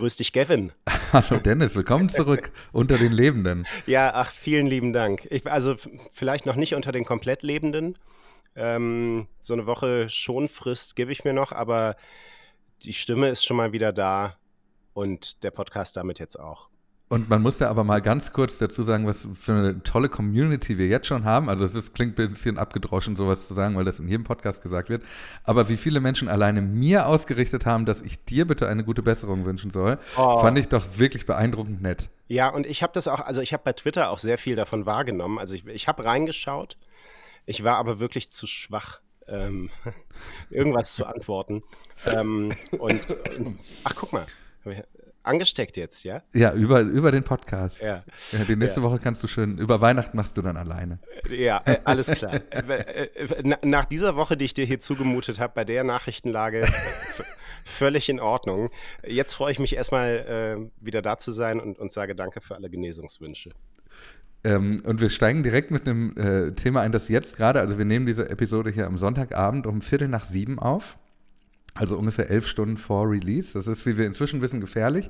Grüß dich, Gavin. Hallo Dennis, willkommen zurück unter den Lebenden. Ja, ach, vielen lieben Dank. Ich, also vielleicht noch nicht unter den komplett Lebenden. Ähm, so eine Woche Schonfrist gebe ich mir noch, aber die Stimme ist schon mal wieder da und der Podcast damit jetzt auch. Und man muss ja aber mal ganz kurz dazu sagen, was für eine tolle Community wir jetzt schon haben. Also es ist, klingt ein bisschen abgedroschen, sowas zu sagen, weil das in jedem Podcast gesagt wird. Aber wie viele Menschen alleine mir ausgerichtet haben, dass ich dir bitte eine gute Besserung wünschen soll, oh. fand ich doch wirklich beeindruckend nett. Ja, und ich habe das auch, also ich habe bei Twitter auch sehr viel davon wahrgenommen. Also ich, ich habe reingeschaut, ich war aber wirklich zu schwach. Ähm, irgendwas zu antworten. ähm, und, und, ach, guck mal angesteckt jetzt, ja? Ja, über, über den Podcast. Ja. ja die nächste ja. Woche kannst du schön, über Weihnachten machst du dann alleine. Ja, äh, alles klar. Äh, äh, nach dieser Woche, die ich dir hier zugemutet habe, bei der Nachrichtenlage völlig in Ordnung. Jetzt freue ich mich erstmal äh, wieder da zu sein und, und sage danke für alle Genesungswünsche. Ähm, und wir steigen direkt mit einem äh, Thema ein, das jetzt gerade, also wir nehmen diese Episode hier am Sonntagabend um Viertel nach sieben auf. Also ungefähr elf Stunden vor Release. Das ist, wie wir inzwischen wissen, gefährlich.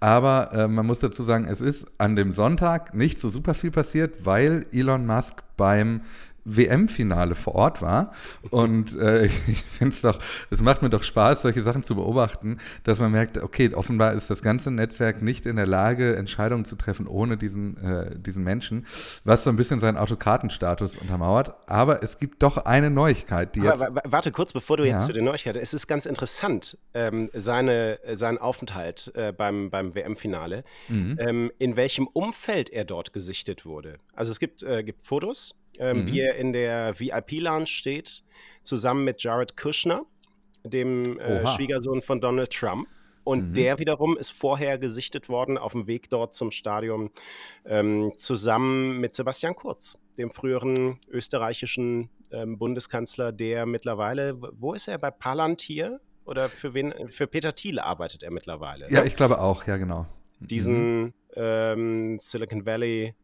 Aber äh, man muss dazu sagen, es ist an dem Sonntag nicht so super viel passiert, weil Elon Musk beim WM-Finale vor Ort war. Und äh, ich finde es doch, es macht mir doch Spaß, solche Sachen zu beobachten, dass man merkt, okay, offenbar ist das ganze Netzwerk nicht in der Lage, Entscheidungen zu treffen ohne diesen, äh, diesen Menschen, was so ein bisschen seinen Autokratenstatus untermauert. Aber es gibt doch eine Neuigkeit, die jetzt. Aber, warte kurz, bevor du jetzt ja. zu den Neuigkeiten. Es ist ganz interessant, ähm, seine, sein Aufenthalt äh, beim, beim WM-Finale, mhm. ähm, in welchem Umfeld er dort gesichtet wurde. Also es gibt, äh, gibt Fotos ähm, mhm. wie er in der VIP-Lounge steht, zusammen mit Jared Kushner, dem äh, Schwiegersohn von Donald Trump. Und mhm. der wiederum ist vorher gesichtet worden auf dem Weg dort zum Stadion ähm, zusammen mit Sebastian Kurz, dem früheren österreichischen ähm, Bundeskanzler, der mittlerweile, wo ist er, bei Palantir? Oder für wen? Für Peter Thiele arbeitet er mittlerweile. Ja, ne? ich glaube auch, ja, genau. Diesen mhm. ähm, Silicon Valley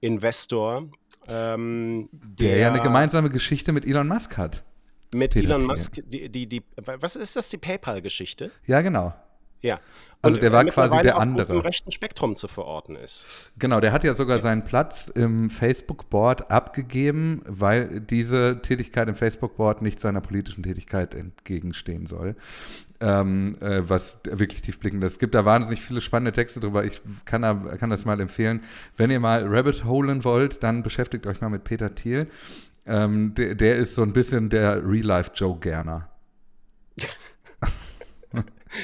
Investor, ähm, der, der, ja eine gemeinsame Geschichte mit Elon Musk hat. Mit Elon Musk, die, die, die, was ist das, die PayPal-Geschichte? Ja, genau. Ja. Also der war quasi der andere. Im rechten Spektrum zu verorten ist. Genau, der hat ja sogar ja. seinen Platz im Facebook-Board abgegeben, weil diese Tätigkeit im Facebook-Board nicht seiner politischen Tätigkeit entgegenstehen soll. Ähm, äh, was wirklich tiefblickend ist. Es gibt da wahnsinnig viele spannende Texte drüber. Ich kann, da, kann das mal empfehlen. Wenn ihr mal Rabbit holen wollt, dann beschäftigt euch mal mit Peter Thiel. Ähm, der, der ist so ein bisschen der Real-Life-Joe Gerner.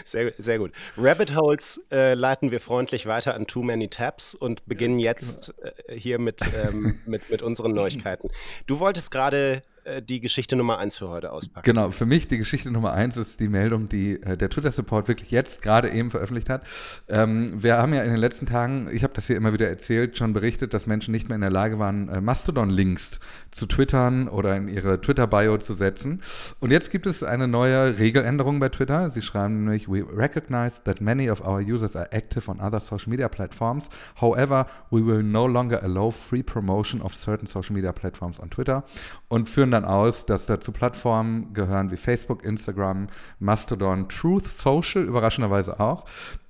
Sehr, sehr gut. Rabbit Holes äh, leiten wir freundlich weiter an Too Many Tabs und beginnen jetzt äh, hier mit, ähm, mit, mit unseren Neuigkeiten. Du wolltest gerade die Geschichte Nummer eins für heute auspacken. Genau, für mich die Geschichte Nummer eins ist die Meldung, die äh, der Twitter-Support wirklich jetzt gerade eben veröffentlicht hat. Ähm, wir haben ja in den letzten Tagen, ich habe das hier immer wieder erzählt, schon berichtet, dass Menschen nicht mehr in der Lage waren, äh, Mastodon-Links zu twittern oder in ihre Twitter-Bio zu setzen. Und jetzt gibt es eine neue Regeländerung bei Twitter. Sie schreiben nämlich, we recognize that many of our users are active on other social media platforms. However, we will no longer allow free promotion of certain social media platforms on Twitter und führen dann aus, dass dazu Plattformen gehören wie Facebook, Instagram, Mastodon, Truth Social, überraschenderweise auch.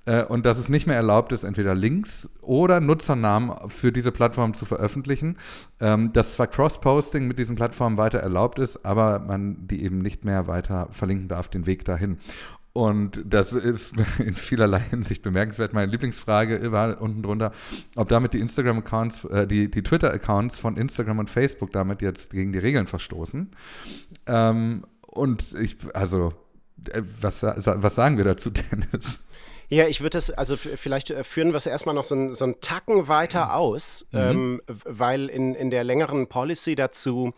Äh, und dass es nicht mehr erlaubt ist, entweder Links oder Nutzernamen für diese Plattform zu veröffentlichen. Ähm, dass zwar Cross-Posting mit diesen Plattformen weiter erlaubt ist, aber man die eben nicht mehr weiter verlinken darf, den Weg dahin. Und das ist in vielerlei Hinsicht bemerkenswert. Meine Lieblingsfrage war unten drunter, ob damit die Instagram-Accounts, äh, die, die Twitter-Accounts von Instagram und Facebook damit jetzt gegen die Regeln verstoßen. Ähm, und ich, also, äh, was, was sagen wir dazu, Dennis? Ja, ich würde es, also vielleicht äh, führen wir es erstmal noch so, ein, so einen Tacken weiter aus, mhm. ähm, weil in, in der längeren Policy dazu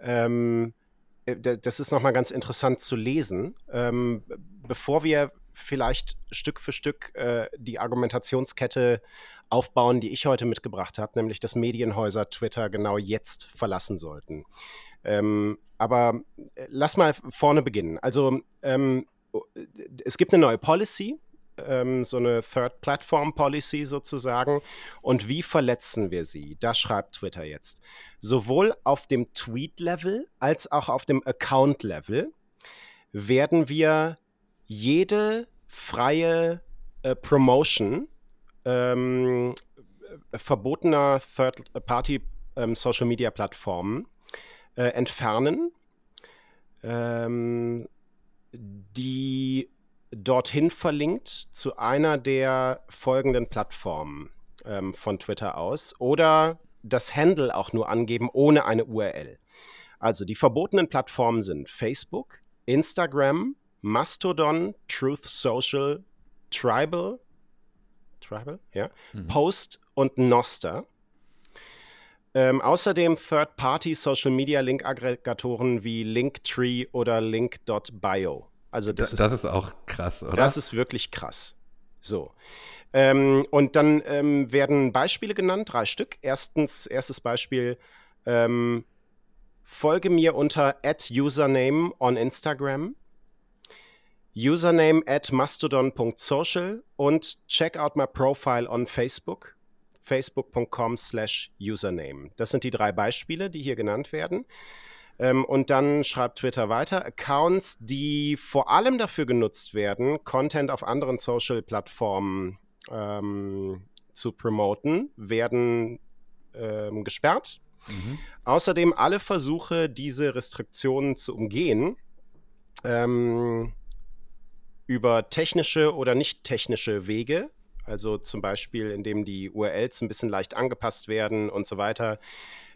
ähm, äh, das ist nochmal ganz interessant zu lesen. Ähm, bevor wir vielleicht Stück für Stück äh, die Argumentationskette aufbauen, die ich heute mitgebracht habe, nämlich dass Medienhäuser Twitter genau jetzt verlassen sollten. Ähm, aber äh, lass mal vorne beginnen. Also ähm, es gibt eine neue Policy, ähm, so eine Third Platform Policy sozusagen. Und wie verletzen wir sie? Das schreibt Twitter jetzt. Sowohl auf dem Tweet-Level als auch auf dem Account-Level werden wir jede freie äh, Promotion ähm, verbotener Third-Party-Social-Media-Plattformen ähm, äh, entfernen, ähm, die dorthin verlinkt zu einer der folgenden Plattformen ähm, von Twitter aus oder das Handle auch nur angeben ohne eine URL. Also die verbotenen Plattformen sind Facebook, Instagram, Mastodon, Truth Social, Tribal, Tribal, ja, mhm. Post und Noster. Ähm, außerdem Third-Party Social Media Link Aggregatoren wie Linktree oder Link.bio. Also das, da, das ist, ist auch krass, oder? Das ist wirklich krass. So. Ähm, und dann ähm, werden Beispiele genannt, drei Stück. Erstens, erstes Beispiel, ähm, folge mir unter username on Instagram, username at mastodon.social und check out my profile on Facebook, facebook.com slash username. Das sind die drei Beispiele, die hier genannt werden. Ähm, und dann schreibt Twitter weiter, Accounts, die vor allem dafür genutzt werden, Content auf anderen Social-Plattformen ähm, zu promoten, werden ähm, gesperrt. Mhm. Außerdem alle Versuche, diese Restriktionen zu umgehen, ähm, über technische oder nicht technische Wege, also zum Beispiel indem die URLs ein bisschen leicht angepasst werden und so weiter,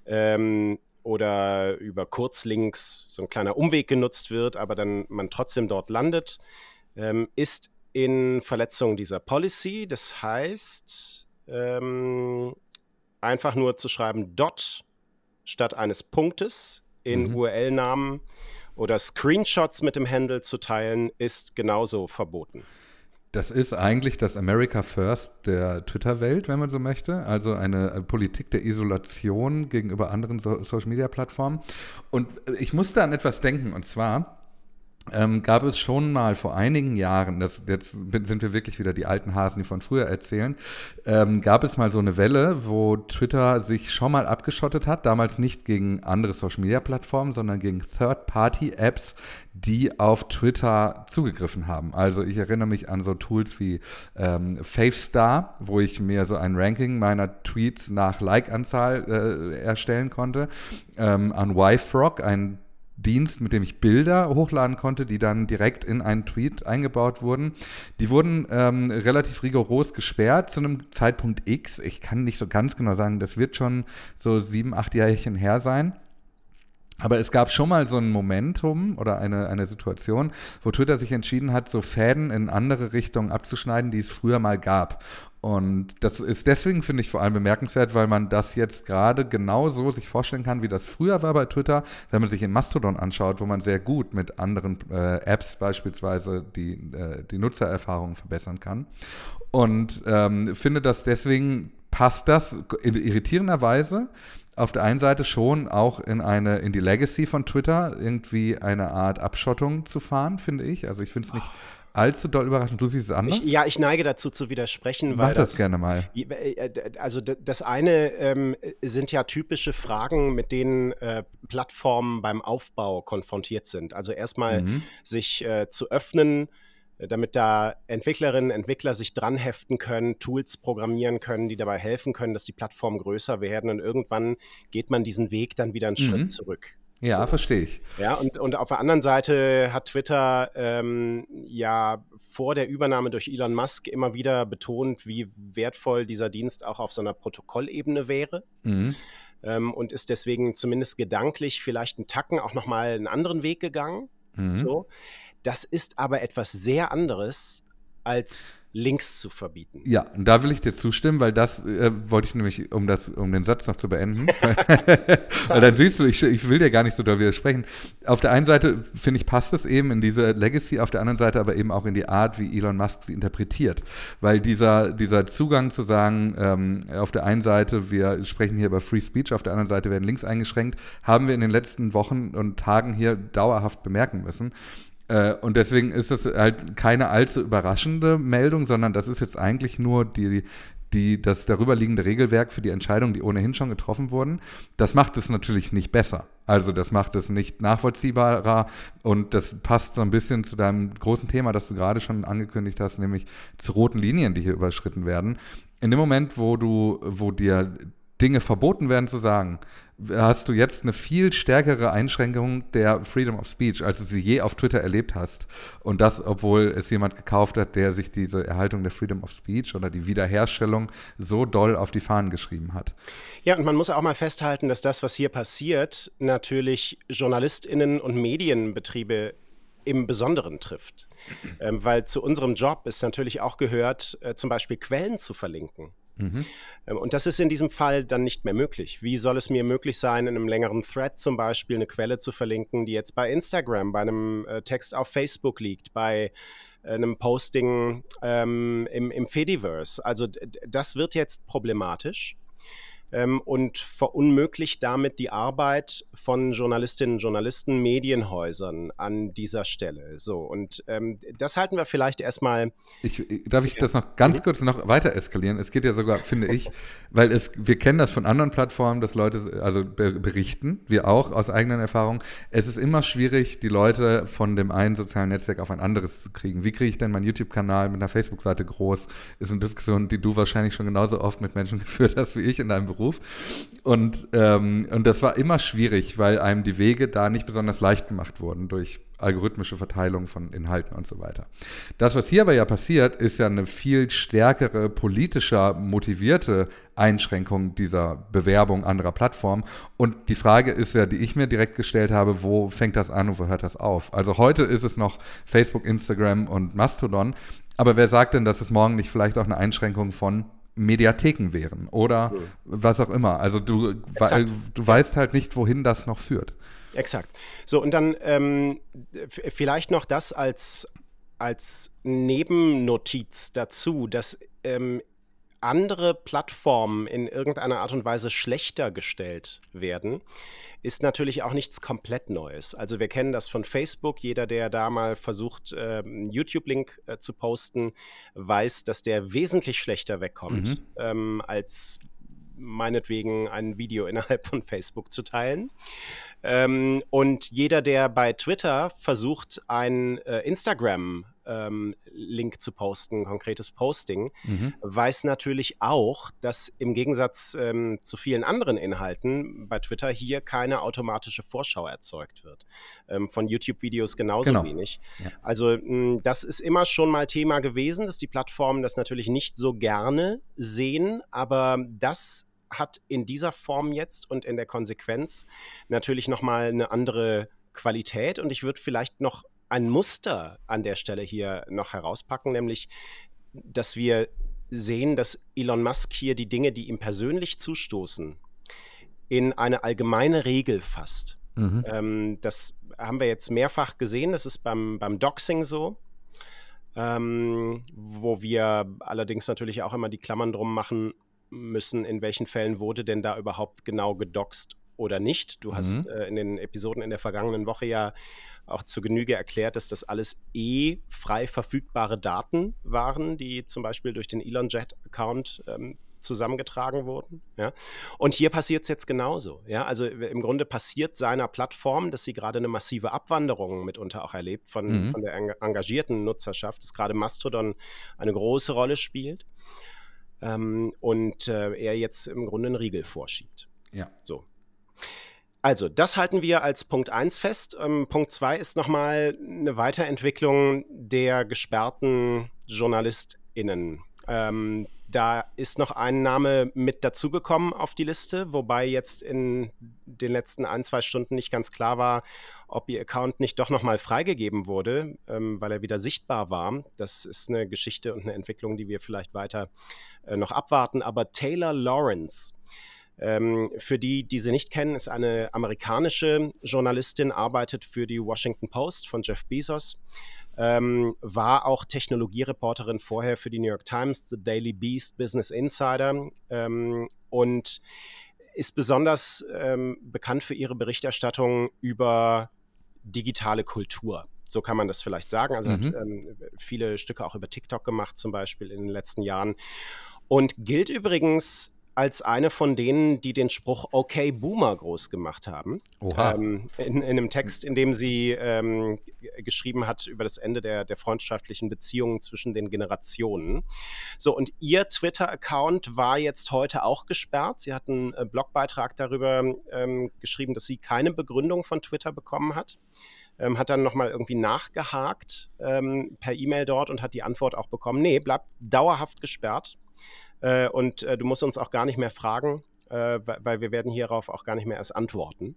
ähm, oder über Kurzlinks so ein kleiner Umweg genutzt wird, aber dann man trotzdem dort landet, ähm, ist in Verletzung dieser Policy. Das heißt, ähm, einfach nur zu schreiben dot statt eines Punktes in mhm. URL-Namen oder Screenshots mit dem Handle zu teilen, ist genauso verboten. Das ist eigentlich das America First der Twitter-Welt, wenn man so möchte. Also eine Politik der Isolation gegenüber anderen so Social-Media-Plattformen. Und ich musste an etwas denken, und zwar ähm, gab es schon mal vor einigen Jahren, das, jetzt sind wir wirklich wieder die alten Hasen, die von früher erzählen, ähm, gab es mal so eine Welle, wo Twitter sich schon mal abgeschottet hat, damals nicht gegen andere Social-Media-Plattformen, sondern gegen Third-Party-Apps, die auf Twitter zugegriffen haben. Also ich erinnere mich an so Tools wie ähm, Favestar, wo ich mir so ein Ranking meiner Tweets nach Like-Anzahl äh, erstellen konnte, ähm, an YFrog, ein Dienst, mit dem ich Bilder hochladen konnte, die dann direkt in einen Tweet eingebaut wurden. Die wurden ähm, relativ rigoros gesperrt zu einem Zeitpunkt X. Ich kann nicht so ganz genau sagen, das wird schon so sieben, acht Jährchen her sein. Aber es gab schon mal so ein Momentum oder eine, eine Situation, wo Twitter sich entschieden hat, so Fäden in andere Richtungen abzuschneiden, die es früher mal gab. Und das ist deswegen, finde ich, vor allem bemerkenswert, weil man das jetzt gerade genauso sich vorstellen kann, wie das früher war bei Twitter, wenn man sich in Mastodon anschaut, wo man sehr gut mit anderen äh, Apps beispielsweise die, äh, die Nutzererfahrung verbessern kann. Und ähm, finde, dass deswegen passt das irritierenderweise auf der einen Seite schon auch in eine, in die Legacy von Twitter irgendwie eine Art Abschottung zu fahren, finde ich. Also ich finde es nicht allzu doll überraschend. Du siehst es anders? Ich, ja, ich neige dazu zu widersprechen, Mach weil das, das gerne mal. Äh, also das eine ähm, sind ja typische Fragen, mit denen äh, Plattformen beim Aufbau konfrontiert sind. Also erstmal mhm. sich äh, zu öffnen, damit da Entwicklerinnen, Entwickler sich dran heften können, Tools programmieren können, die dabei helfen können, dass die Plattformen größer werden und irgendwann geht man diesen Weg dann wieder einen mhm. Schritt zurück. Ja, so. verstehe ich. Ja, und, und auf der anderen Seite hat Twitter ähm, ja vor der Übernahme durch Elon Musk immer wieder betont, wie wertvoll dieser Dienst auch auf so einer Protokollebene wäre. Mhm. Ähm, und ist deswegen zumindest gedanklich vielleicht einen Tacken auch nochmal einen anderen Weg gegangen. Mhm. So. Das ist aber etwas sehr anderes als Links zu verbieten. Ja, und da will ich dir zustimmen, weil das äh, wollte ich nämlich, um das, um den Satz noch zu beenden. weil dann siehst du, ich, ich will dir gar nicht so da widersprechen. Auf der einen Seite, finde ich, passt es eben in diese Legacy, auf der anderen Seite aber eben auch in die Art, wie Elon Musk sie interpretiert. Weil dieser, dieser Zugang zu sagen, ähm, auf der einen Seite, wir sprechen hier über Free Speech, auf der anderen Seite werden Links eingeschränkt, haben wir in den letzten Wochen und Tagen hier dauerhaft bemerken müssen. Äh, und deswegen ist das halt keine allzu überraschende Meldung, sondern das ist jetzt eigentlich nur die, die, das darüberliegende Regelwerk für die Entscheidungen, die ohnehin schon getroffen wurden. Das macht es natürlich nicht besser. Also das macht es nicht nachvollziehbarer und das passt so ein bisschen zu deinem großen Thema, das du gerade schon angekündigt hast, nämlich zu roten Linien, die hier überschritten werden. In dem Moment, wo du, wo dir Dinge verboten werden zu sagen, hast du jetzt eine viel stärkere Einschränkung der Freedom of Speech, als du sie je auf Twitter erlebt hast. Und das, obwohl es jemand gekauft hat, der sich diese Erhaltung der Freedom of Speech oder die Wiederherstellung so doll auf die Fahnen geschrieben hat. Ja, und man muss auch mal festhalten, dass das, was hier passiert, natürlich JournalistInnen und Medienbetriebe im Besonderen trifft. Ähm, weil zu unserem Job es natürlich auch gehört, äh, zum Beispiel Quellen zu verlinken. Mhm. Ähm, und das ist in diesem Fall dann nicht mehr möglich. Wie soll es mir möglich sein, in einem längeren Thread zum Beispiel eine Quelle zu verlinken, die jetzt bei Instagram, bei einem äh, Text auf Facebook liegt, bei äh, einem Posting ähm, im, im Fediverse? Also das wird jetzt problematisch ähm, und verunmöglicht damit die Arbeit von Journalistinnen und Journalisten, Medienhäusern an dieser Stelle. So, und ähm, das halten wir vielleicht erstmal. Ich, darf ich das noch ganz mhm. kurz noch weiter eskalieren? Es geht ja sogar, finde ich, weil es, wir kennen das von anderen Plattformen, dass Leute also berichten, wir auch aus eigenen Erfahrungen. Es ist immer schwierig, die Leute von dem einen sozialen Netzwerk auf ein anderes zu kriegen. Wie kriege ich denn meinen YouTube-Kanal mit einer Facebook-Seite groß? Ist eine Diskussion, die du wahrscheinlich schon genauso oft mit Menschen geführt hast wie ich in deinem Beruf. Beruf. Und, ähm, und das war immer schwierig, weil einem die Wege da nicht besonders leicht gemacht wurden durch algorithmische Verteilung von Inhalten und so weiter. Das, was hier aber ja passiert, ist ja eine viel stärkere, politischer motivierte Einschränkung dieser Bewerbung anderer Plattformen. Und die Frage ist ja, die ich mir direkt gestellt habe, wo fängt das an und wo hört das auf? Also heute ist es noch Facebook, Instagram und Mastodon. Aber wer sagt denn, dass es morgen nicht vielleicht auch eine Einschränkung von Mediatheken wären oder mhm. was auch immer. Also du, weil, du weißt halt nicht, wohin das noch führt. Exakt. So, und dann ähm, vielleicht noch das als, als Nebennotiz dazu, dass ähm, andere Plattformen in irgendeiner Art und Weise schlechter gestellt werden ist natürlich auch nichts komplett Neues. Also wir kennen das von Facebook. Jeder, der da mal versucht, äh, einen YouTube-Link äh, zu posten, weiß, dass der wesentlich schlechter wegkommt mhm. ähm, als meinetwegen ein Video innerhalb von Facebook zu teilen. Ähm, und jeder, der bei Twitter versucht, ein äh, Instagram ähm, Link zu posten, konkretes Posting, mhm. weiß natürlich auch, dass im Gegensatz ähm, zu vielen anderen Inhalten bei Twitter hier keine automatische Vorschau erzeugt wird. Ähm, von YouTube-Videos genauso genau. wenig. Ja. Also mh, hm, das ist immer schon mal Thema gewesen, dass die Plattformen das natürlich nicht so gerne sehen, aber das hat in dieser Form jetzt und in der Konsequenz natürlich nochmal eine andere Qualität und ich würde vielleicht noch ein Muster an der Stelle hier noch herauspacken, nämlich, dass wir sehen, dass Elon Musk hier die Dinge, die ihm persönlich zustoßen, in eine allgemeine Regel fasst. Mhm. Ähm, das haben wir jetzt mehrfach gesehen. Das ist beim, beim Doxing so, ähm, wo wir allerdings natürlich auch immer die Klammern drum machen müssen, in welchen Fällen wurde denn da überhaupt genau gedoxt oder nicht. Du mhm. hast äh, in den Episoden in der vergangenen Woche ja auch zur Genüge erklärt, dass das alles eh frei verfügbare Daten waren, die zum Beispiel durch den Elon Jet-Account ähm, zusammengetragen wurden. Ja? Und hier passiert es jetzt genauso. Ja? Also im Grunde passiert seiner Plattform, dass sie gerade eine massive Abwanderung mitunter auch erlebt von, mhm. von der engagierten Nutzerschaft, dass gerade Mastodon eine große Rolle spielt ähm, und äh, er jetzt im Grunde einen Riegel vorschiebt. Ja. So. Also, das halten wir als Punkt 1 fest. Ähm, Punkt 2 ist nochmal eine Weiterentwicklung der gesperrten JournalistInnen. Ähm, da ist noch ein Name mit dazugekommen auf die Liste, wobei jetzt in den letzten ein, zwei Stunden nicht ganz klar war, ob ihr Account nicht doch nochmal freigegeben wurde, ähm, weil er wieder sichtbar war. Das ist eine Geschichte und eine Entwicklung, die wir vielleicht weiter äh, noch abwarten. Aber Taylor Lawrence, ähm, für die, die sie nicht kennen, ist eine amerikanische Journalistin, arbeitet für die Washington Post von Jeff Bezos. Ähm, war auch Technologiereporterin vorher für die New York Times, The Daily Beast, Business Insider ähm, und ist besonders ähm, bekannt für ihre Berichterstattung über digitale Kultur. So kann man das vielleicht sagen. Also mhm. hat ähm, viele Stücke auch über TikTok gemacht, zum Beispiel in den letzten Jahren. Und gilt übrigens als eine von denen, die den Spruch Okay Boomer groß gemacht haben. Ähm, in, in, einem Text, in dem sie ähm, geschrieben hat über das Ende der, der freundschaftlichen Beziehungen zwischen den Generationen. So, und ihr Twitter-Account war jetzt heute auch gesperrt. Sie hat einen Blogbeitrag darüber ähm, geschrieben, dass sie keine Begründung von Twitter bekommen hat. Ähm, hat dann nochmal irgendwie nachgehakt ähm, per E-Mail dort und hat die Antwort auch bekommen, nee, bleibt dauerhaft gesperrt. Äh, und äh, du musst uns auch gar nicht mehr fragen, äh, weil wir werden hierauf auch gar nicht mehr erst antworten.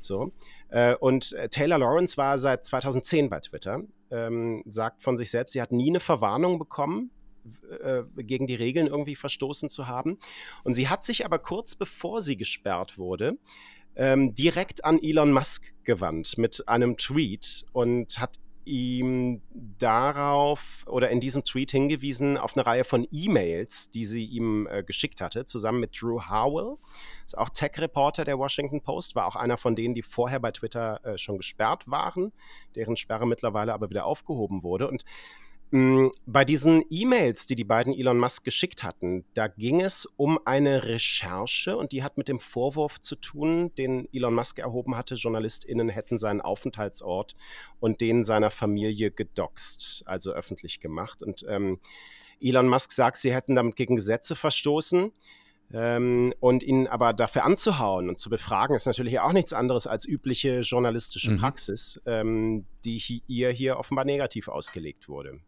So. Äh, und äh, Taylor Lawrence war seit 2010 bei Twitter, ähm, sagt von sich selbst, sie hat nie eine Verwarnung bekommen, äh, gegen die Regeln irgendwie verstoßen zu haben. Und sie hat sich aber kurz bevor sie gesperrt wurde, ähm, direkt an Elon Musk gewandt mit einem Tweet und hat ihm darauf oder in diesem Tweet hingewiesen auf eine Reihe von E-Mails, die sie ihm äh, geschickt hatte, zusammen mit Drew Howell. Ist auch Tech-Reporter der Washington Post, war auch einer von denen, die vorher bei Twitter äh, schon gesperrt waren, deren Sperre mittlerweile aber wieder aufgehoben wurde. Und bei diesen E-Mails, die die beiden Elon Musk geschickt hatten, da ging es um eine Recherche und die hat mit dem Vorwurf zu tun, den Elon Musk erhoben hatte, JournalistInnen hätten seinen Aufenthaltsort und den seiner Familie gedoxt, also öffentlich gemacht. Und ähm, Elon Musk sagt, sie hätten damit gegen Gesetze verstoßen. Ähm, und ihn aber dafür anzuhauen und zu befragen, ist natürlich auch nichts anderes als übliche journalistische mhm. Praxis, ähm, die ihr hier offenbar negativ ausgelegt wurde.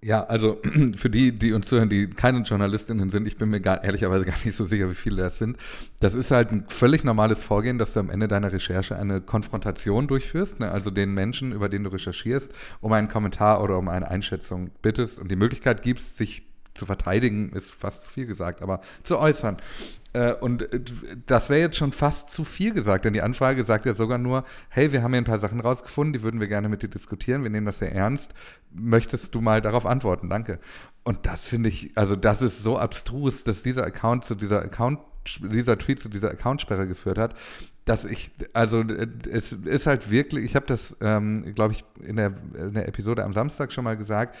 Ja, also für die, die uns zuhören, die keine Journalistinnen sind, ich bin mir gar, ehrlicherweise gar nicht so sicher, wie viele das sind. Das ist halt ein völlig normales Vorgehen, dass du am Ende deiner Recherche eine Konfrontation durchführst, ne? also den Menschen, über den du recherchierst, um einen Kommentar oder um eine Einschätzung bittest und die Möglichkeit gibst, sich zu verteidigen, ist fast zu viel gesagt, aber zu äußern. Äh, und äh, das wäre jetzt schon fast zu viel gesagt, denn die Anfrage sagt ja sogar nur, hey, wir haben hier ein paar Sachen rausgefunden, die würden wir gerne mit dir diskutieren, wir nehmen das sehr ernst. Möchtest du mal darauf antworten? Danke. Und das finde ich, also das ist so abstrus, dass dieser Account zu dieser Account, dieser Tweet zu dieser Accountsperre geführt hat, dass ich, also es ist halt wirklich, ich habe das, ähm, glaube ich, in der, in der Episode am Samstag schon mal gesagt,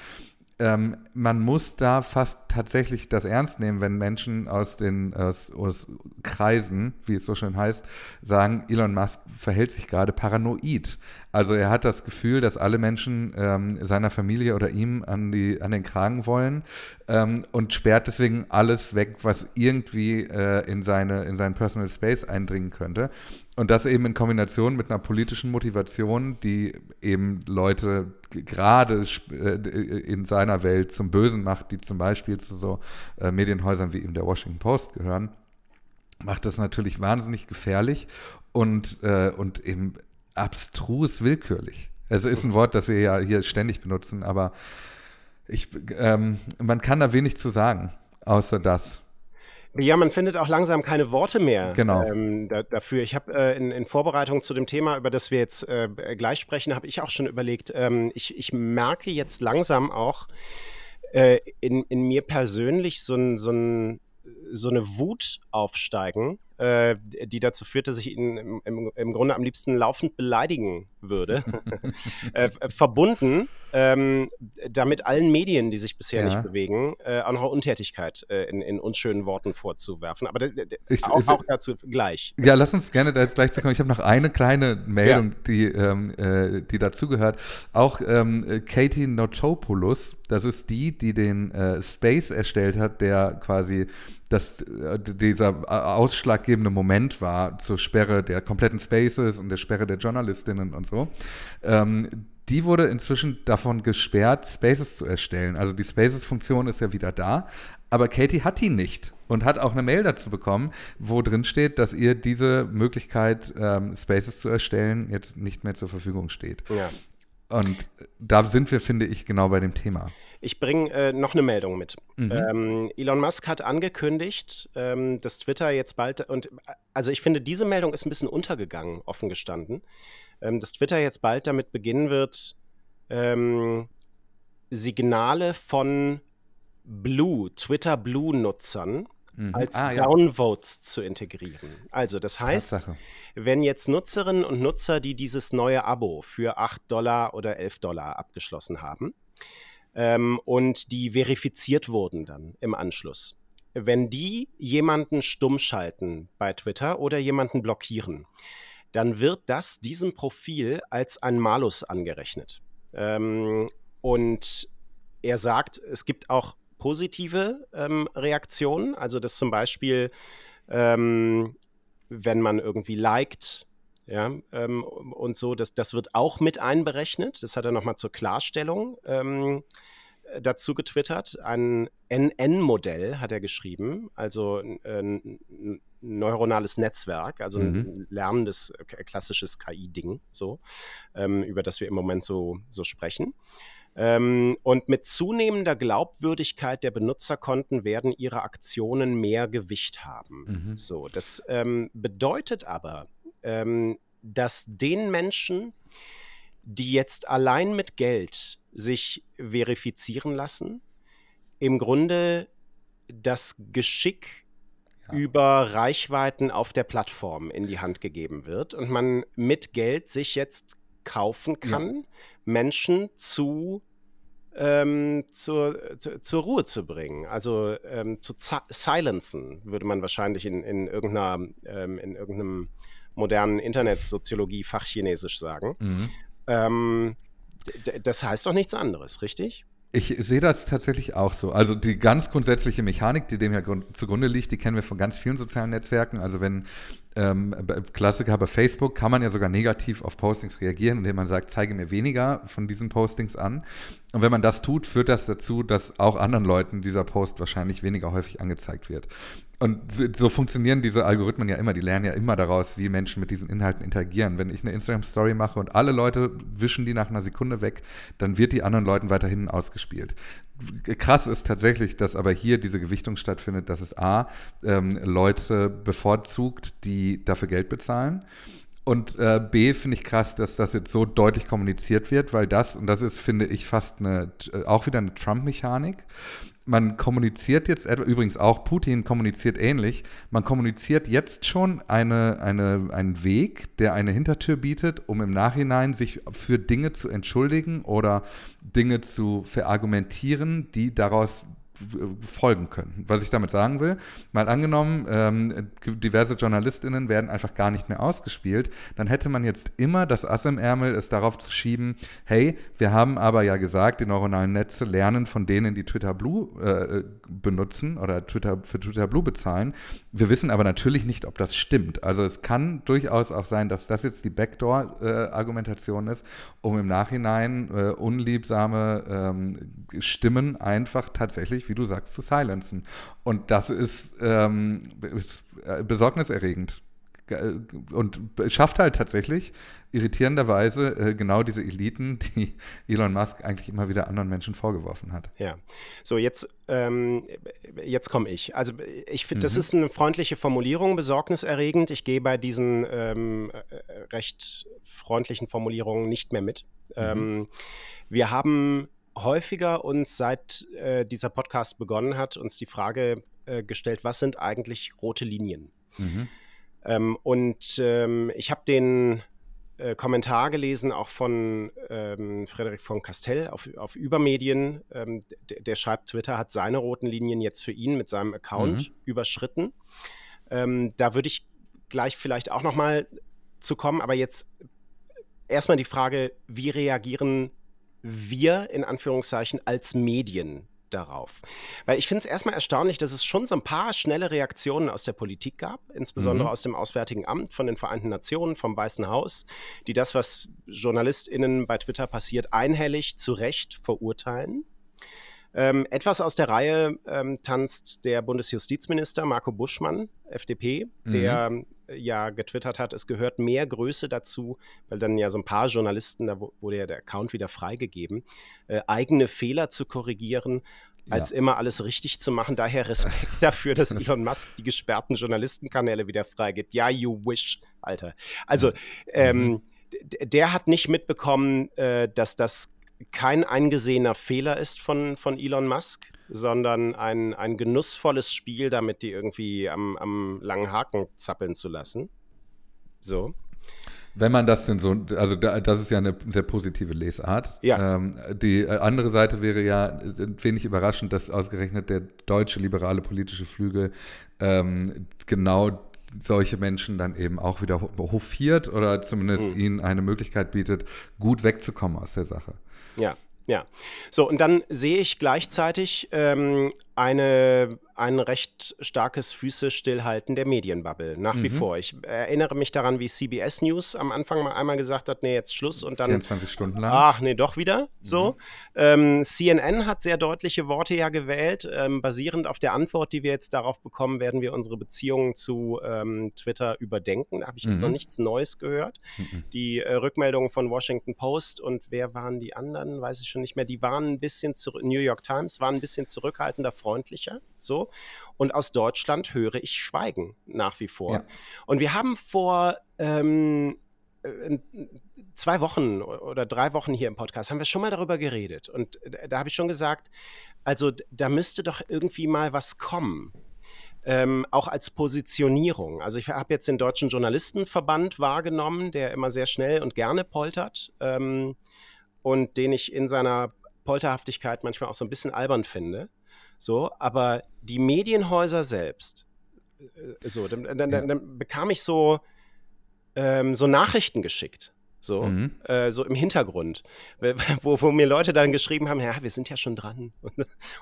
ähm, man muss da fast tatsächlich das ernst nehmen, wenn Menschen aus den aus, aus Kreisen, wie es so schön heißt, sagen, Elon Musk verhält sich gerade paranoid. Also er hat das Gefühl, dass alle Menschen ähm, seiner Familie oder ihm an, die, an den Kragen wollen ähm, und sperrt deswegen alles weg, was irgendwie äh, in, seine, in seinen Personal Space eindringen könnte. Und das eben in Kombination mit einer politischen Motivation, die eben Leute gerade äh, in seiner Welt zum Bösen macht, die zum Beispiel zu so äh, Medienhäusern wie eben der Washington Post gehören, macht das natürlich wahnsinnig gefährlich und, äh, und eben abstrus willkürlich. Also ist ein Wort, das wir ja hier ständig benutzen, aber ich, ähm, man kann da wenig zu sagen, außer das. Ja, man findet auch langsam keine Worte mehr genau. ähm, da, dafür. Ich habe äh, in, in, Vorbereitung zu dem Thema, über das wir jetzt äh, gleich sprechen, habe ich auch schon überlegt, ähm, ich, ich, merke jetzt langsam auch äh, in, in, mir persönlich so, ein, so, ein, so eine Wut aufsteigen, die dazu führt, dass ich ihn im, im, im, Grunde am liebsten laufend beleidigen würde. äh, verbunden ähm, damit allen Medien, die sich bisher ja. nicht bewegen, äh, auch noch Untätigkeit äh, in, in unschönen Worten vorzuwerfen. Aber ich, auch, ich, auch, dazu gleich. Ja, lass uns gerne da jetzt gleich zu kommen. Ich habe noch eine kleine Meldung, ja. die, ähm, äh, die dazugehört. Auch ähm, Katie Notopoulos, das ist die, die den äh, Space erstellt hat, der quasi dass äh, dieser ausschlaggebende Moment war zur Sperre der kompletten Spaces und der Sperre der Journalistinnen und so. Ähm, die wurde inzwischen davon gesperrt, Spaces zu erstellen. Also die Spaces-Funktion ist ja wieder da, aber Katie hat die nicht und hat auch eine Mail dazu bekommen, wo drin steht, dass ihr diese Möglichkeit, ähm, Spaces zu erstellen, jetzt nicht mehr zur Verfügung steht. Ja. Und da sind wir, finde ich, genau bei dem Thema. Ich bringe äh, noch eine Meldung mit. Mhm. Ähm, Elon Musk hat angekündigt, ähm, dass Twitter jetzt bald, und also ich finde, diese Meldung ist ein bisschen untergegangen, offen gestanden, ähm, dass Twitter jetzt bald damit beginnen wird, ähm, Signale von Blue, Twitter Blue-Nutzern mhm. als ah, ja. Downvotes zu integrieren. Also das heißt, Tatsache. wenn jetzt Nutzerinnen und Nutzer, die dieses neue Abo für 8 Dollar oder 11 Dollar abgeschlossen haben ähm, und die verifiziert wurden dann im Anschluss, wenn die jemanden stumm schalten bei Twitter oder jemanden blockieren, dann wird das diesem Profil als ein Malus angerechnet. Ähm, und er sagt, es gibt auch positive ähm, Reaktionen, also dass zum Beispiel, ähm, wenn man irgendwie liked, ja, ähm, und so, das, das wird auch mit einberechnet. Das hat er nochmal zur Klarstellung ähm, dazu getwittert. Ein NN-Modell hat er geschrieben, also ein, ein neuronales Netzwerk, also ein mhm. lernendes klassisches KI-Ding, so, ähm, über das wir im Moment so, so sprechen. Ähm, und mit zunehmender Glaubwürdigkeit der Benutzerkonten werden ihre Aktionen mehr Gewicht haben. Mhm. So, das ähm, bedeutet aber, ähm, dass den Menschen, die jetzt allein mit Geld sich verifizieren lassen, im Grunde das Geschick. Über Reichweiten auf der Plattform in die Hand gegeben wird und man mit Geld sich jetzt kaufen kann, ja. Menschen zu ähm, zur, zu, zur Ruhe zu bringen, also ähm, zu silenzen, würde man wahrscheinlich in, in, irgendeiner, ähm, in irgendeinem modernen Internetsoziologie-Fachchinesisch sagen. Mhm. Ähm, das heißt doch nichts anderes, richtig? Ich sehe das tatsächlich auch so. Also die ganz grundsätzliche Mechanik, die dem ja zugrunde liegt, die kennen wir von ganz vielen sozialen Netzwerken. Also wenn ähm, Klassiker bei Facebook kann man ja sogar negativ auf Postings reagieren, indem man sagt, zeige mir weniger von diesen Postings an. Und wenn man das tut, führt das dazu, dass auch anderen Leuten dieser Post wahrscheinlich weniger häufig angezeigt wird. Und so funktionieren diese Algorithmen ja immer. Die lernen ja immer daraus, wie Menschen mit diesen Inhalten interagieren. Wenn ich eine Instagram-Story mache und alle Leute wischen die nach einer Sekunde weg, dann wird die anderen Leuten weiterhin ausgespielt. Krass ist tatsächlich, dass aber hier diese Gewichtung stattfindet, dass es A, ähm, Leute bevorzugt, die dafür Geld bezahlen. Und äh, B finde ich krass, dass das jetzt so deutlich kommuniziert wird, weil das, und das ist, finde ich, fast eine, äh, auch wieder eine Trump-Mechanik. Man kommuniziert jetzt, übrigens auch Putin kommuniziert ähnlich, man kommuniziert jetzt schon eine, eine, einen Weg, der eine Hintertür bietet, um im Nachhinein sich für Dinge zu entschuldigen oder Dinge zu verargumentieren, die daraus folgen können. Was ich damit sagen will, mal angenommen, ähm, diverse JournalistInnen werden einfach gar nicht mehr ausgespielt, dann hätte man jetzt immer das Ass im Ärmel, es darauf zu schieben, hey, wir haben aber ja gesagt, die neuronalen Netze lernen von denen, die Twitter Blue äh, benutzen oder Twitter für Twitter Blue bezahlen. Wir wissen aber natürlich nicht, ob das stimmt. Also es kann durchaus auch sein, dass das jetzt die Backdoor-Argumentation äh, ist, um im Nachhinein äh, unliebsame ähm, Stimmen einfach tatsächlich wie du sagst, zu silenzen. Und das ist, ähm, ist äh, besorgniserregend äh, und schafft halt tatsächlich irritierenderweise äh, genau diese Eliten, die Elon Musk eigentlich immer wieder anderen Menschen vorgeworfen hat. Ja, so jetzt, ähm, jetzt komme ich. Also ich finde, mhm. das ist eine freundliche Formulierung, besorgniserregend. Ich gehe bei diesen ähm, recht freundlichen Formulierungen nicht mehr mit. Mhm. Ähm, wir haben häufiger uns seit äh, dieser Podcast begonnen hat, uns die Frage äh, gestellt, was sind eigentlich rote Linien? Mhm. Ähm, und ähm, ich habe den äh, Kommentar gelesen, auch von ähm, Frederik von Castell auf, auf Übermedien. Ähm, der, der, schreibt, Twitter hat seine roten Linien jetzt für ihn mit seinem Account mhm. überschritten. Ähm, da würde ich gleich vielleicht auch nochmal zu kommen, aber jetzt erstmal die Frage, wie reagieren wir in Anführungszeichen als Medien darauf? Weil ich finde es erstmal erstaunlich, dass es schon so ein paar schnelle Reaktionen aus der Politik gab, insbesondere mhm. aus dem Auswärtigen Amt, von den Vereinten Nationen, vom Weißen Haus, die das, was JournalistInnen bei Twitter passiert, einhellig zu Recht verurteilen. Ähm, etwas aus der Reihe ähm, tanzt der Bundesjustizminister Marco Buschmann, FDP, mhm. der äh, ja getwittert hat, es gehört mehr Größe dazu, weil dann ja so ein paar Journalisten, da wurde ja der Account wieder freigegeben, äh, eigene Fehler zu korrigieren, als ja. immer alles richtig zu machen. Daher Respekt dafür, dass Elon Musk die gesperrten Journalistenkanäle wieder freigibt. Ja, you wish, Alter. Also, ähm, mhm. der hat nicht mitbekommen, äh, dass das kein eingesehener Fehler ist von, von Elon Musk. sondern ein, ein genussvolles Spiel, damit die irgendwie am, am langen Haken zappeln zu lassen. So. Wenn man das denn so, also das ist ja eine sehr positive Lesart. Ja. Ähm, die äh, andere Seite wäre ja wenig überraschend, dass ausgerechnet der deutsche liberale politische Flügel ähm, genau solche Menschen dann eben auch wieder hofiert oder zumindest mhm. ihnen eine Möglichkeit bietet, gut wegzukommen aus der Sache. Ja, ja. So, und dann sehe ich gleichzeitig ähm, eine, ein recht starkes Füße stillhalten der Medienbubble, nach mhm. wie vor. Ich erinnere mich daran, wie CBS News am Anfang mal einmal gesagt hat, nee, jetzt Schluss und dann 24 Stunden lang. Ach, nee, doch wieder so. Mhm. Ähm, CNN hat sehr deutliche Worte ja gewählt. Ähm, basierend auf der Antwort, die wir jetzt darauf bekommen, werden wir unsere Beziehungen zu ähm, Twitter überdenken. Da habe ich jetzt mhm. noch nichts Neues gehört. Mhm. Die äh, Rückmeldungen von Washington Post und wer waren die anderen, weiß ich schon nicht mehr, die waren ein bisschen zurück, New York Times waren ein bisschen zurückhaltender freundlicher. So. Und aus Deutschland höre ich Schweigen nach wie vor. Ja. Und wir haben vor ähm, äh, zwei Wochen oder drei Wochen hier im Podcast haben wir schon mal darüber geredet. Und da habe ich schon gesagt, also da müsste doch irgendwie mal was kommen. Ähm, auch als Positionierung. Also ich habe jetzt den Deutschen Journalistenverband wahrgenommen, der immer sehr schnell und gerne poltert ähm, und den ich in seiner Polterhaftigkeit manchmal auch so ein bisschen albern finde. So, aber die Medienhäuser selbst, äh, so, dann, dann, ja. dann bekam ich so, ähm, so Nachrichten geschickt. So, mhm. äh, so im Hintergrund, wo, wo mir Leute dann geschrieben haben, ja, wir sind ja schon dran.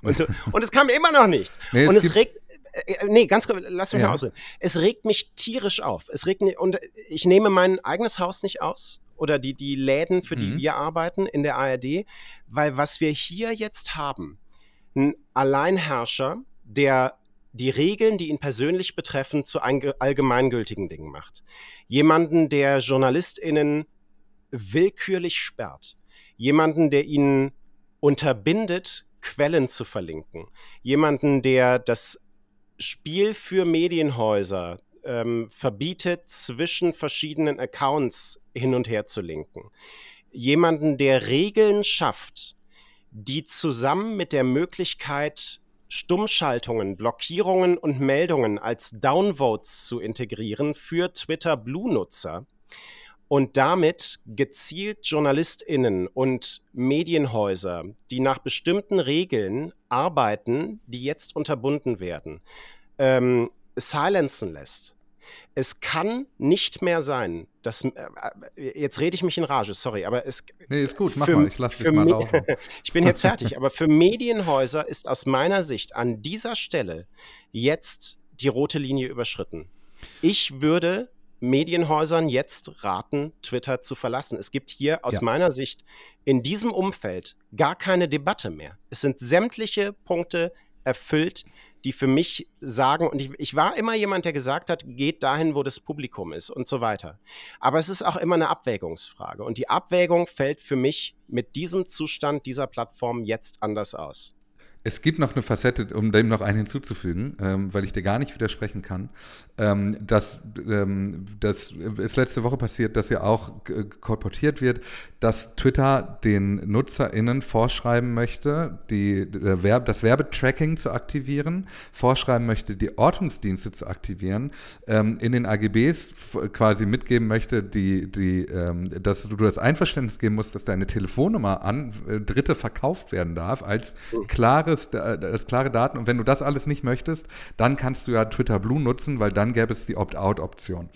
Und, und, und es kam immer noch nichts. Nee, und es, es regt, äh, äh, nee, ganz kurz, lass mich ja. mal ausreden. Es regt mich tierisch auf. Es regt mich, und ich nehme mein eigenes Haus nicht aus oder die, die Läden, für die mhm. wir arbeiten in der ARD, weil was wir hier jetzt haben, ein Alleinherrscher, der die Regeln, die ihn persönlich betreffen, zu allgemeingültigen Dingen macht. Jemanden, der JournalistInnen willkürlich sperrt. Jemanden, der ihnen unterbindet, Quellen zu verlinken. Jemanden, der das Spiel für Medienhäuser ähm, verbietet, zwischen verschiedenen Accounts hin und her zu linken. Jemanden, der Regeln schafft, die zusammen mit der Möglichkeit, Stummschaltungen, Blockierungen und Meldungen als Downvotes zu integrieren für Twitter Blue-Nutzer und damit gezielt JournalistInnen und Medienhäuser, die nach bestimmten Regeln arbeiten, die jetzt unterbunden werden, ähm, silenzen lässt es kann nicht mehr sein, dass äh, äh, jetzt rede ich mich in Rage, sorry, aber es Nee, ist gut, mach für, mal, ich lasse dich mal laufen. ich bin jetzt fertig, aber für Medienhäuser ist aus meiner Sicht an dieser Stelle jetzt die rote Linie überschritten. Ich würde Medienhäusern jetzt raten, Twitter zu verlassen. Es gibt hier aus ja. meiner Sicht in diesem Umfeld gar keine Debatte mehr. Es sind sämtliche Punkte erfüllt, die für mich sagen, und ich, ich war immer jemand, der gesagt hat, geht dahin, wo das Publikum ist und so weiter. Aber es ist auch immer eine Abwägungsfrage. Und die Abwägung fällt für mich mit diesem Zustand dieser Plattform jetzt anders aus. Es gibt noch eine Facette, um dem noch einen hinzuzufügen, ähm, weil ich dir gar nicht widersprechen kann. Ähm, dass ähm, das ist letzte Woche passiert, dass ja auch kolportiert wird, dass Twitter den NutzerInnen vorschreiben möchte, die, Verb, das Werbetracking zu aktivieren, vorschreiben möchte, die Ortungsdienste zu aktivieren, ähm, in den AGBs quasi mitgeben möchte, die, die, ähm, dass du das Einverständnis geben musst, dass deine Telefonnummer an äh, Dritte verkauft werden darf, als klare klares, das klare Daten. Und wenn du das alles nicht möchtest, dann kannst du ja Twitter Blue nutzen, weil dann gäbe es die Opt-out-Option.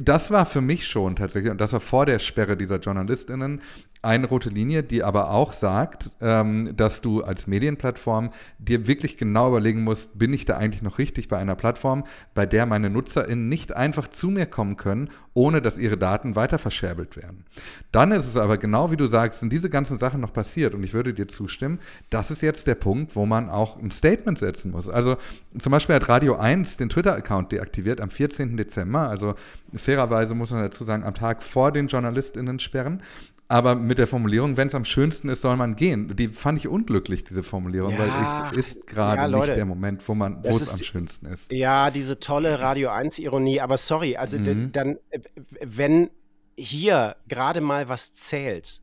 Das war für mich schon tatsächlich, und das war vor der Sperre dieser JournalistInnen, eine rote Linie, die aber auch sagt, ähm, dass du als Medienplattform dir wirklich genau überlegen musst, bin ich da eigentlich noch richtig bei einer Plattform, bei der meine NutzerInnen nicht einfach zu mir kommen können, ohne dass ihre Daten weiter verscherbelt werden. Dann ist es aber genau wie du sagst, sind diese ganzen Sachen noch passiert und ich würde dir zustimmen, das ist jetzt der Punkt, wo man auch ein Statement setzen muss. Also zum Beispiel hat Radio 1 den Twitter-Account deaktiviert am 14. Dezember, also fairerweise muss man dazu sagen, am Tag vor den JournalistInnen sperren aber mit der Formulierung, wenn es am schönsten ist, soll man gehen. Die fand ich unglücklich, diese Formulierung, ja, weil es ist gerade ja, nicht der Moment, wo man, wo es am schönsten ist. Ja, diese tolle Radio 1-Ironie, aber sorry, also mhm. dann, äh, wenn hier gerade mal was zählt,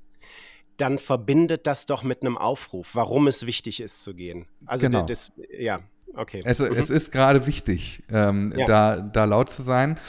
dann verbindet das doch mit einem Aufruf, warum es wichtig ist zu gehen. Also genau. das, ja, okay. Es, mhm. es ist gerade wichtig, ähm, ja. da, da laut zu sein.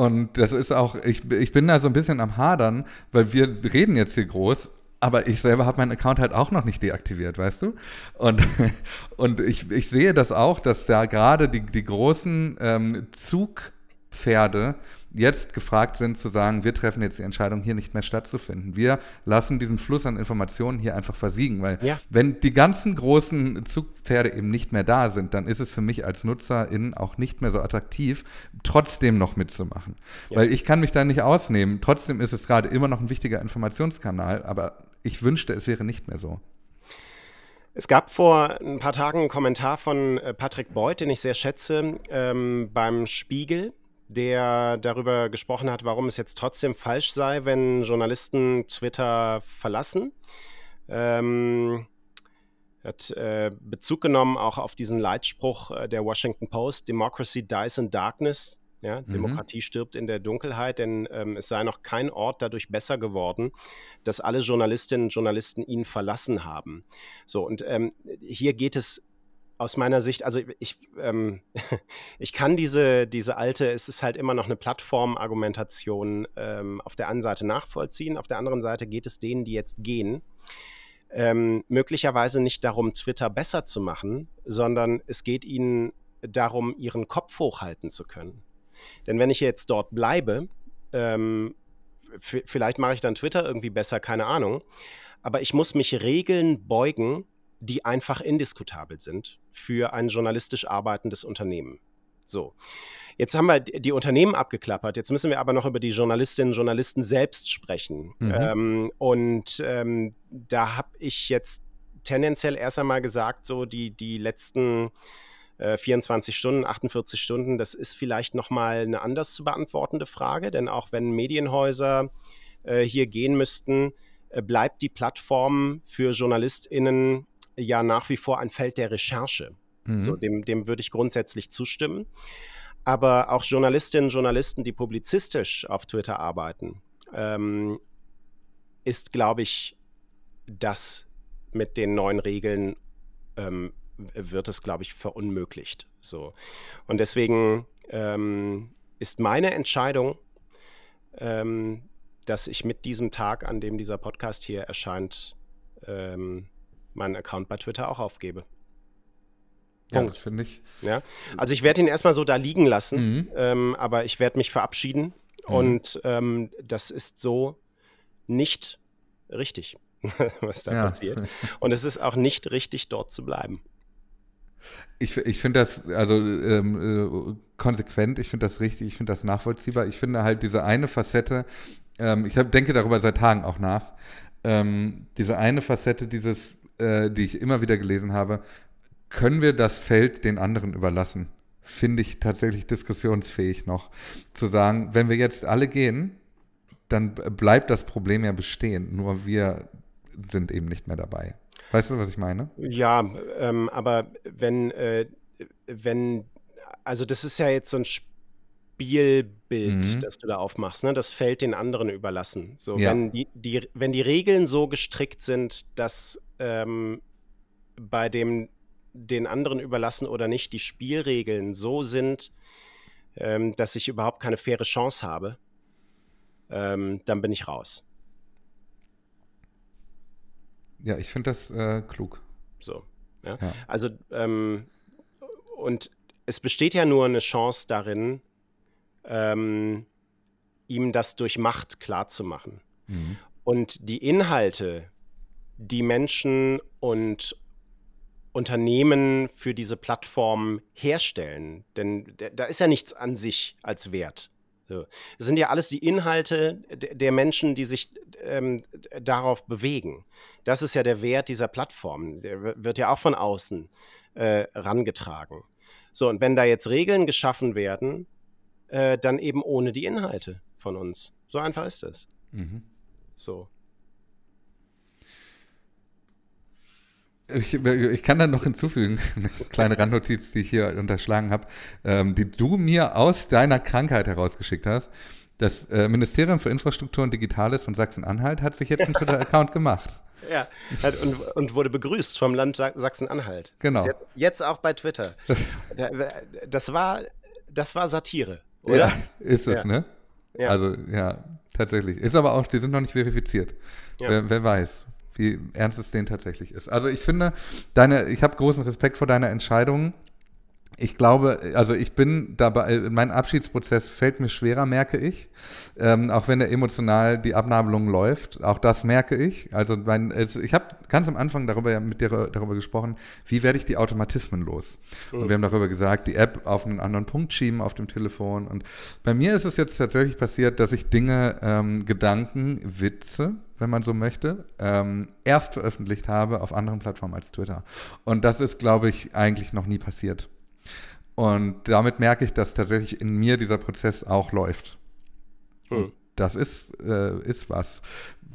Und das ist auch, ich, ich bin da so ein bisschen am Hadern, weil wir reden jetzt hier groß, aber ich selber habe meinen Account halt auch noch nicht deaktiviert, weißt du? Und, und ich, ich sehe das auch, dass da gerade die, die großen ähm, Zugpferde jetzt gefragt sind zu sagen, wir treffen jetzt die Entscheidung, hier nicht mehr stattzufinden. Wir lassen diesen Fluss an Informationen hier einfach versiegen, weil ja. wenn die ganzen großen Zugpferde eben nicht mehr da sind, dann ist es für mich als Nutzerin auch nicht mehr so attraktiv, trotzdem noch mitzumachen. Ja. Weil ich kann mich da nicht ausnehmen. Trotzdem ist es gerade immer noch ein wichtiger Informationskanal, aber ich wünschte, es wäre nicht mehr so. Es gab vor ein paar Tagen einen Kommentar von äh, Patrick Beuth, den ich sehr schätze, ähm, beim Spiegel der darüber gesprochen hat, warum es jetzt trotzdem falsch sei, wenn Journalisten Twitter verlassen. Ähm, hat äh, Bezug genommen auch auf diesen Leitspruch äh, der Washington Post, Democracy dies in darkness. Ja, mhm. Demokratie stirbt in der Dunkelheit, denn ähm, es sei noch kein Ort dadurch besser geworden, dass alle Journalistinnen und Journalisten ihn verlassen haben. So, und ähm, hier geht es aus meiner Sicht, also ich, ähm, ich kann diese, diese alte, es ist halt immer noch eine Plattformargumentation ähm, auf der einen Seite nachvollziehen, auf der anderen Seite geht es denen, die jetzt gehen, ähm, möglicherweise nicht darum, Twitter besser zu machen, sondern es geht ihnen darum, ihren Kopf hochhalten zu können. Denn wenn ich jetzt dort bleibe, ähm, vielleicht mache ich dann Twitter irgendwie besser, keine Ahnung, aber ich muss mich Regeln beugen, die einfach indiskutabel sind für ein journalistisch arbeitendes Unternehmen. So. Jetzt haben wir die Unternehmen abgeklappert. Jetzt müssen wir aber noch über die Journalistinnen und Journalisten selbst sprechen. Mhm. Ähm, und ähm, da habe ich jetzt tendenziell erst einmal gesagt, so die, die letzten äh, 24 Stunden, 48 Stunden, das ist vielleicht nochmal eine anders zu beantwortende Frage, denn auch wenn Medienhäuser äh, hier gehen müssten, äh, bleibt die Plattform für JournalistInnen ja nach wie vor ein Feld der Recherche. Mhm. So, dem, dem würde ich grundsätzlich zustimmen. Aber auch Journalistinnen und Journalisten, die publizistisch auf Twitter arbeiten, ähm, ist, glaube ich, das mit den neuen Regeln ähm, wird es, glaube ich, verunmöglicht. So. Und deswegen ähm, ist meine Entscheidung, ähm, dass ich mit diesem Tag, an dem dieser Podcast hier erscheint, ähm, meinen Account bei Twitter auch aufgebe. Ja, das finde ich. Ja, also ich werde ihn erstmal so da liegen lassen, mhm. ähm, aber ich werde mich verabschieden mhm. und ähm, das ist so nicht richtig, was da ja. passiert. Und es ist auch nicht richtig, dort zu bleiben. Ich, ich finde das also ähm, äh, konsequent, ich finde das richtig, ich finde das nachvollziehbar. Ich finde halt diese eine Facette, ähm, ich hab, denke darüber seit Tagen auch nach, ähm, diese eine Facette dieses äh, die ich immer wieder gelesen habe, können wir das Feld den anderen überlassen? Finde ich tatsächlich diskussionsfähig noch. Zu sagen, wenn wir jetzt alle gehen, dann bleibt das Problem ja bestehen. Nur wir sind eben nicht mehr dabei. Weißt du, was ich meine? Ja, ähm, aber wenn, äh, wenn, also das ist ja jetzt so ein Spielbild, mhm. das du da aufmachst, ne? Das Feld den anderen überlassen. So, ja. wenn die, die, wenn die Regeln so gestrickt sind, dass ähm, bei dem den anderen überlassen oder nicht die Spielregeln so sind, ähm, dass ich überhaupt keine faire Chance habe, ähm, dann bin ich raus. Ja, ich finde das äh, klug. So. Ja. ja. Also, ähm, und es besteht ja nur eine Chance darin, ähm, ihm das durch Macht klarzumachen. Mhm. Und die Inhalte, die Menschen und Unternehmen für diese Plattform herstellen. Denn da ist ja nichts an sich als Wert. Das sind ja alles die Inhalte der Menschen, die sich ähm, darauf bewegen. Das ist ja der Wert dieser Plattform. Der wird ja auch von außen äh, rangetragen. So, und wenn da jetzt Regeln geschaffen werden, äh, dann eben ohne die Inhalte von uns. So einfach ist es. Mhm. So. Ich, ich, kann da noch hinzufügen, eine kleine Randnotiz, die ich hier unterschlagen habe, ähm, die du mir aus deiner Krankheit herausgeschickt hast. Das äh, Ministerium für Infrastruktur und Digitales von Sachsen-Anhalt hat sich jetzt einen Twitter-Account gemacht. Ja, und, und wurde begrüßt vom Land Sachsen-Anhalt. Genau. Jetzt, jetzt, auch bei Twitter. Das war, das war Satire, oder? Ja, ist es, ja. ne? Ja. Also, ja, tatsächlich. Ist aber auch, die sind noch nicht verifiziert. Wer, wer weiß, wie ernst es denen tatsächlich ist. Also, ich finde, deine, ich habe großen Respekt vor deiner Entscheidung ich glaube, also ich bin dabei, mein Abschiedsprozess fällt mir schwerer, merke ich. Ähm, auch wenn er emotional die Abnabelung läuft. Auch das merke ich. Also mein, ich habe ganz am Anfang darüber ja mit dir darüber gesprochen, wie werde ich die Automatismen los? Und wir haben darüber gesagt, die App auf einen anderen Punkt schieben auf dem Telefon. Und bei mir ist es jetzt tatsächlich passiert, dass ich Dinge, ähm, Gedanken, Witze, wenn man so möchte, ähm, erst veröffentlicht habe auf anderen Plattformen als Twitter. Und das ist, glaube ich, eigentlich noch nie passiert. Und damit merke ich, dass tatsächlich in mir dieser Prozess auch läuft. Hm. Das ist, äh, ist was,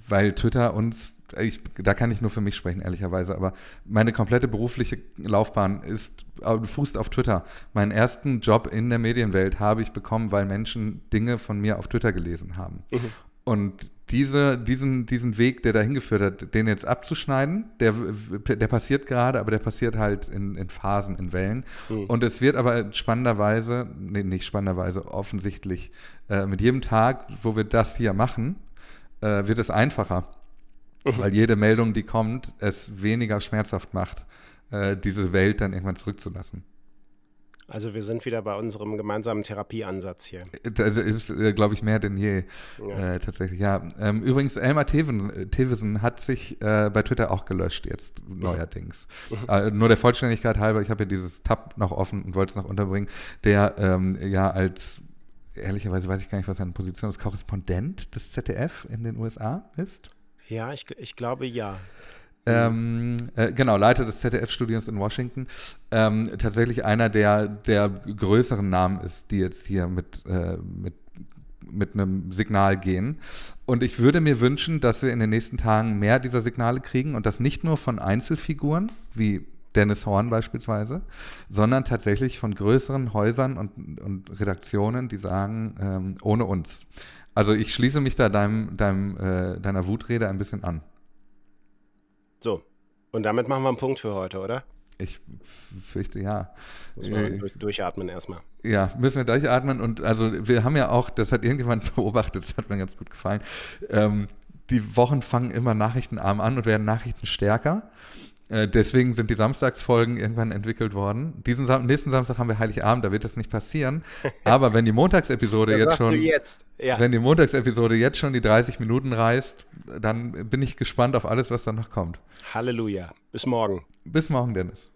weil Twitter uns, ich, da kann ich nur für mich sprechen, ehrlicherweise, aber meine komplette berufliche Laufbahn ist äh, fußt auf Twitter. Meinen ersten Job in der Medienwelt habe ich bekommen, weil Menschen Dinge von mir auf Twitter gelesen haben. Mhm. Und diese, diesen, diesen Weg, der dahin geführt hat, den jetzt abzuschneiden, der, der passiert gerade, aber der passiert halt in, in Phasen, in Wellen. Mhm. Und es wird aber spannenderweise, nee, nicht spannenderweise, offensichtlich, äh, mit jedem Tag, wo wir das hier machen, äh, wird es einfacher. Mhm. Weil jede Meldung, die kommt, es weniger schmerzhaft macht, äh, diese Welt dann irgendwann zurückzulassen. Also wir sind wieder bei unserem gemeinsamen Therapieansatz hier. Das ist, äh, glaube ich, mehr denn je. Ja. Äh, tatsächlich, ja. Ähm, übrigens, Elmar Theven, Thevesen hat sich äh, bei Twitter auch gelöscht jetzt, mhm. neuerdings. Mhm. Äh, nur der Vollständigkeit halber, ich habe hier dieses Tab noch offen und wollte es noch unterbringen, der ähm, ja als ehrlicherweise weiß ich gar nicht, was seine Position ist, Korrespondent des ZDF in den USA ist. Ja, ich, ich glaube ja. Ähm, äh, genau, Leiter des ZDF-Studios in Washington, ähm, tatsächlich einer der, der größeren Namen ist, die jetzt hier mit, äh, mit, mit einem Signal gehen. Und ich würde mir wünschen, dass wir in den nächsten Tagen mehr dieser Signale kriegen und das nicht nur von Einzelfiguren wie Dennis Horn beispielsweise, sondern tatsächlich von größeren Häusern und, und Redaktionen, die sagen, ähm, ohne uns. Also ich schließe mich da deinem, deinem, äh, deiner Wutrede ein bisschen an. So, und damit machen wir einen Punkt für heute, oder? Ich fürchte ja. Muss man durch, durchatmen erstmal. Ja, müssen wir durchatmen. Und also wir haben ja auch, das hat irgendjemand beobachtet, das hat mir ganz gut gefallen. Ähm, die Wochen fangen immer nachrichtenarm an und werden Nachrichten stärker. Äh, deswegen sind die Samstagsfolgen irgendwann entwickelt worden. Diesen Sam nächsten Samstag haben wir Heiligabend, da wird das nicht passieren. Aber wenn die Montagsepisode jetzt schon, jetzt. Ja. wenn die Montagsepisode jetzt schon die 30 Minuten reißt, dann bin ich gespannt auf alles, was dann noch kommt. Halleluja. Bis morgen. Bis morgen, Dennis.